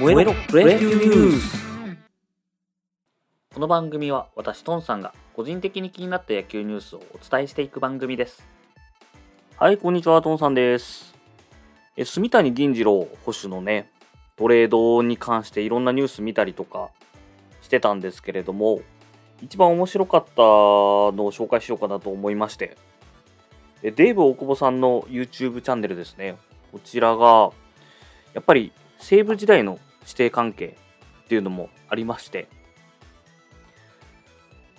燃えろプロ野球ニュースこの番組は私トンさんが個人的に気になった野球ニュースをお伝えしていく番組です。はいこんにちはトンさんです。え住谷銀次郎捕手のねトレードに関していろんなニュース見たりとかしてたんですけれども一番面白かったのを紹介しようかなと思いまして。デーブ大久保さんの YouTube チャンネルですね。こちらがやっぱり西部時代の師弟関係っていうのもありまして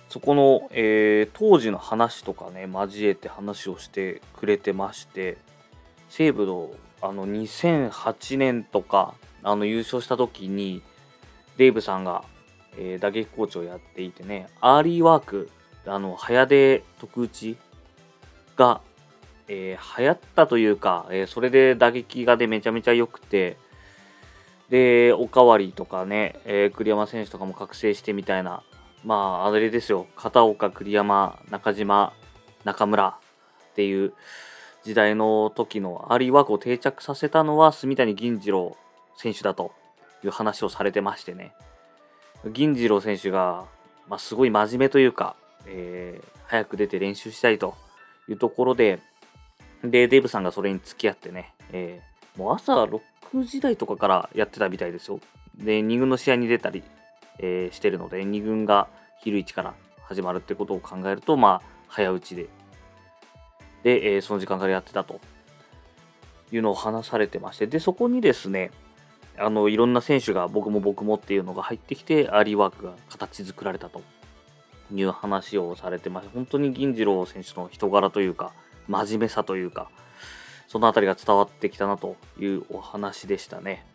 そこの、えー、当時の話とかね交えて話をしてくれてまして西武のあの2008年とかあの優勝した時にデーブさんが、えー、打撃コーチをやっていてねアーリーワークあの早出特打ちが、えー、流行ったというか、えー、それで打撃がでめちゃめちゃ良くてで、おかわりとかね、えー、栗山選手とかも覚醒してみたいな、まあ、あれですよ、片岡、栗山、中島、中村っていう時代の時のアーリーワークを定着させたのは住谷銀次郎選手だという話をされてましてね、銀次郎選手が、まあ、すごい真面目というか、えー、早く出て練習したいというところで、で、デーブさんがそれに付き合ってね、えー、もう朝6時代とかからやってたみたいですよ。で、2軍の試合に出たり、えー、してるので、2軍が昼1から始まるってことを考えると、まあ、早打ちで、で、えー、その時間からやってたと。いうのを話されてまして、で、そこにですね、あの、いろんな選手が僕も僕もっていうのが入ってきて、アーリーワークが形作られたと。いう話をされてまして、本当に銀次郎選手の人柄というか、真面目さというか、そのあたりが伝わってきたなというお話でしたね。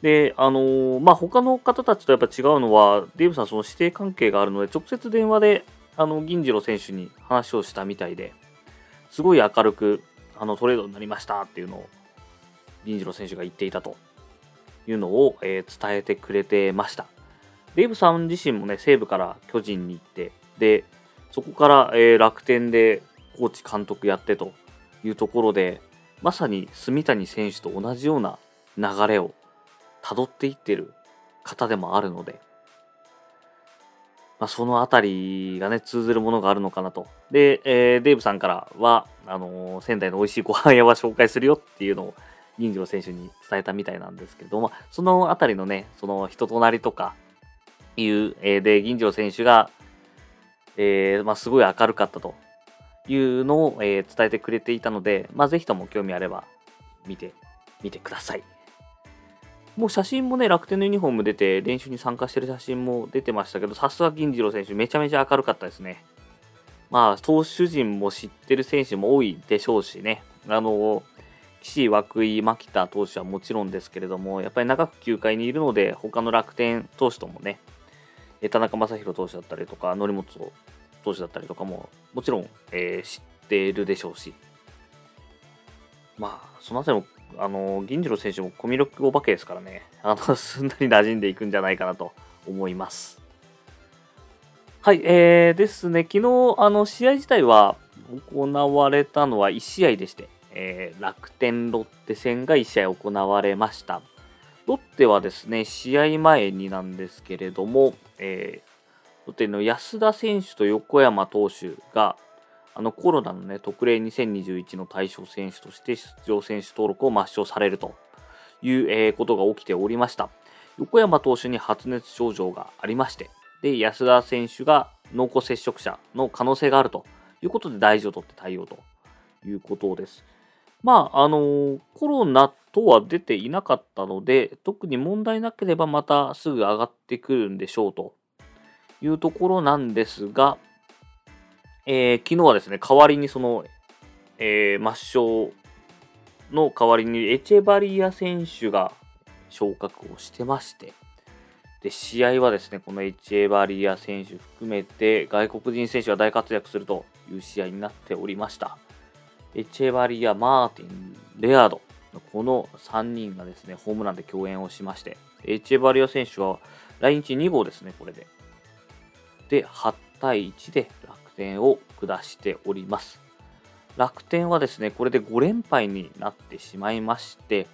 で、あのー、まあ、他の方たちとやっぱ違うのは、デーブさん、その指定関係があるので、直接電話で、あの、銀次郎選手に話をしたみたいで、すごい明るく、あの、トレードになりましたっていうのを、銀次郎選手が言っていたというのを、えー、伝えてくれてました。デーブさん自身もね、西武から巨人に行って、で、そこから、えー、楽天でコーチ監督やってというところで、まさに住谷選手と同じような流れをたどっていってる方でもあるので、まあ、そのあたりがね、通ずるものがあるのかなと。で、えー、デーブさんからは、あのー、仙台の美味しいご飯屋は紹介するよっていうのを、銀次郎選手に伝えたみたいなんですけども、そのあたりのね、その人となりとかいう、えー、で、銀次郎選手が、えー、まあ、すごい明るかったというのを、えー、伝えてくれていたので、まあ、ぜひとも興味あれば見てみてください。もう写真もね、楽天のユニフォーム出て、練習に参加してる写真も出てましたけど、さすが銀次郎選手、めちゃめちゃ明るかったですね。まあ、投手陣も知ってる選手も多いでしょうしね、あの、岸、涌井、牧田投手はもちろんですけれども、やっぱり長く球界にいるので、他の楽天投手ともね、田中将大投手だったりとか、則本投手だったりとかももちろん、えー、知っているでしょうし、まあ、そのあたりも、あの、銀次郎選手もコミュ力お化けですからね、あの、すんなり馴染んでいくんじゃないかなと思います。はい、えー、ですね、昨日、あの、試合自体は行われたのは1試合でして、えー、楽天ロッテ戦が1試合行われました。ロッテはですね、試合前になんですけれども、えー、ロッテの安田選手と横山投手があのコロナの、ね、特例2021の対象選手として出場選手登録を抹消されるという、え、ことが起きておりました。横山投手に発熱症状がありまして、で安田選手が濃厚接触者の可能性があるということで大事を取って対応ということです。まあ、あの、コロナとは出ていなかったので、特に問題なければまたすぐ上がってくるんでしょうというところなんですが、えー、昨日はですね、代わりにその、えー、抹消の代わりにエチェバリア選手が昇格をしてまして、で、試合はですね、このエチェバリア選手含めて外国人選手が大活躍するという試合になっておりました。エチェバリア、マーティン、レアード、この3人がですね、ホームランで共演をしまして、エチェバリア選手は来日2号ですね、これで。で8対1で楽天を下しております。楽天はですね、これで5連敗になってしまいまして、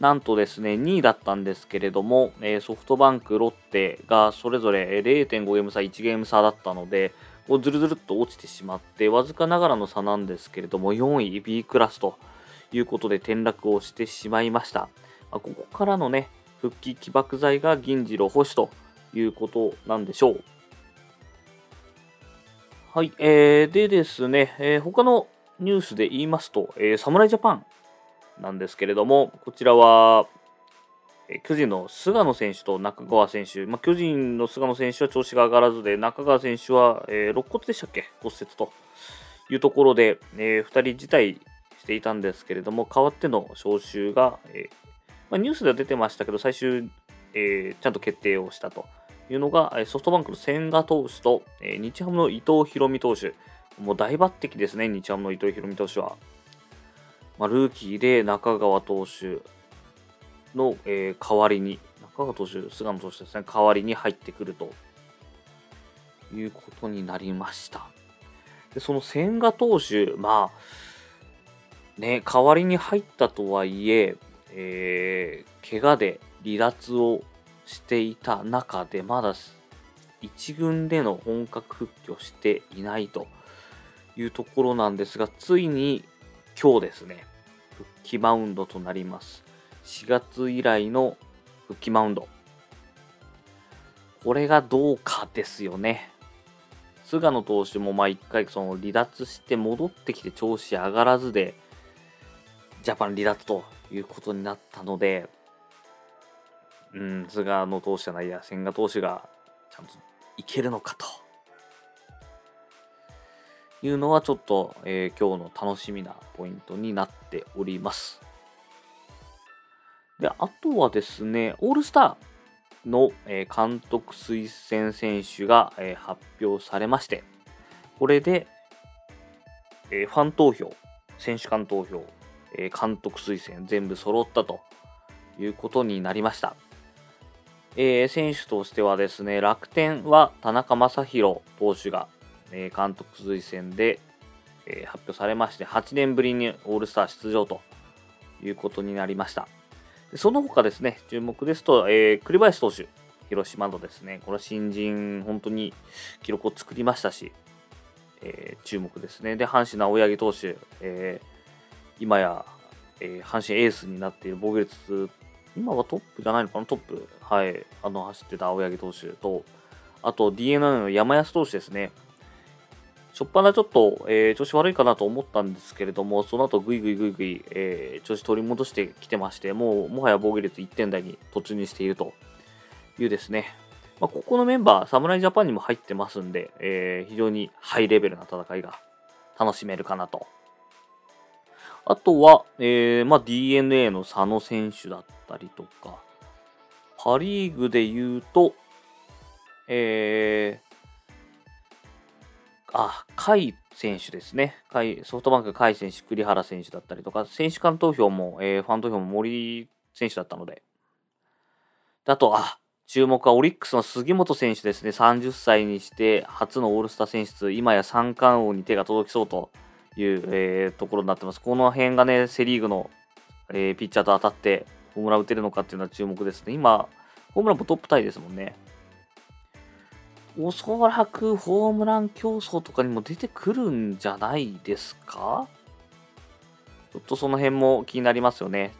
なんとですね、2位だったんですけれども、え、ソフトバンク、ロッテがそれぞれ0.5ゲーム差、1ゲーム差だったので、こうずるずるっと落ちてしまって、わずかながらの差なんですけれども、4位 B クラスということで転落をしてしまいました。ま、ここからのね、復帰起爆剤が銀次郎星ということなんでしょう。はい、えー、でですね、えー、他のニュースで言いますと、えー、侍ジャパンなんですけれども、こちらは、え巨人の菅野選手と中川選手、まあ、巨人の菅野選手は調子が上がらずで、中川選手は、えー、肋骨でしたっけ、骨折というところで、えー、2人辞退していたんですけれども、代わっての招集が、えー、まあ、ニュースでは出てましたけど、最終、えちゃんと決定をしたと。いうのが、ソフトバンクの千賀投手と、え日ハムの伊藤大海投手、もう大抜擢ですね、日ハムの伊藤大海投手は。まあ、ルーキーで中川投手の、えー、代わりに、中川投手、菅野投手ですね、代わりに入ってくるということになりました。でその千賀投手、まあ、ね、代わりに入ったとはいえ、えー、怪我で離脱をしていた中で、まだ1軍での本格復帰をしていないというところなんですが、ついに今日ですね、復帰マウンドとなります。4月以来の復帰マウンド。これがどうかですよね。菅野投手もま1回その離脱して戻ってきて調子上がらずで、ジャパン離脱ということになったので、うん、菅野投手じゃないや、千賀投手がちゃんといけるのかと。いうのはちょっと、えー、今日の楽しみなポイントになっております。で、あとはですね、オールスターの、えー、監督推薦選手が、えー、発表されまして、これで、えファン投票、選手間投票、え監督推薦全部揃ったということになりました。えー、選手としてはですね、楽天は田中将大投手がえ監督推薦で、え発表されまして、8年ぶりにオールスター出場ということになりました。その他ですね、注目ですと、えー、栗林投手、広島のですね、これは新人、本当に記録を作りましたし、えー、注目ですね。で、阪神の青柳投手、えー、今や、えー、阪神エースになっている防御率、今はトップじゃないのかな、トップ、はい、あの走ってた青柳投手と、あと DNA の山安投手ですね、初っ端ちょっと、えー、調子悪いかなと思ったんですけれども、その後ぐいぐいぐいぐい、えー、調子取り戻してきてまして、もうもはや防御率1点台に突入しているというですね、まあ、ここのメンバー、侍ジャパンにも入ってますんで、えー、非常にハイレベルな戦いが楽しめるかなと。あとは、えーまあ、DNA の佐野選手だったりとか、パ・リーグで言うと、えー、あ、甲斐選手ですね。ソフトバンク甲斐選手、栗原選手だったりとか、選手間投票も、えー、ファン投票も森選手だったので。あと、あ、注目はオリックスの杉本選手ですね。30歳にして初のオールスター選出、今や三冠王に手が届きそうという、えー、ところになってます。この辺がね、セ・リーグの、えー、ピッチャーと当たってホームラン打てるのかっていうのは注目ですね。今、ホームランもトップタイですもんね。おそらくホームラン競争とかにも出てくるんじゃないですか？ちょっとその辺も気になりますよね。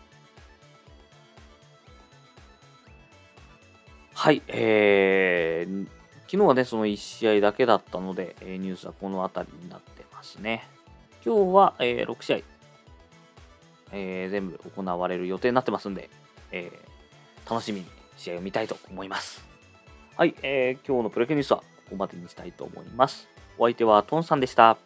はい、えー、昨日はね、その1試合だけだったので、ニュースはこの辺りになってますね。今日は、えー、6試合、えー、全部行われる予定になってますんで、えー、楽しみに試合を見たいと思います。はい、えー、今日のプロ野球ニュースはここまでにしたいと思います。お相手はトンさんでした。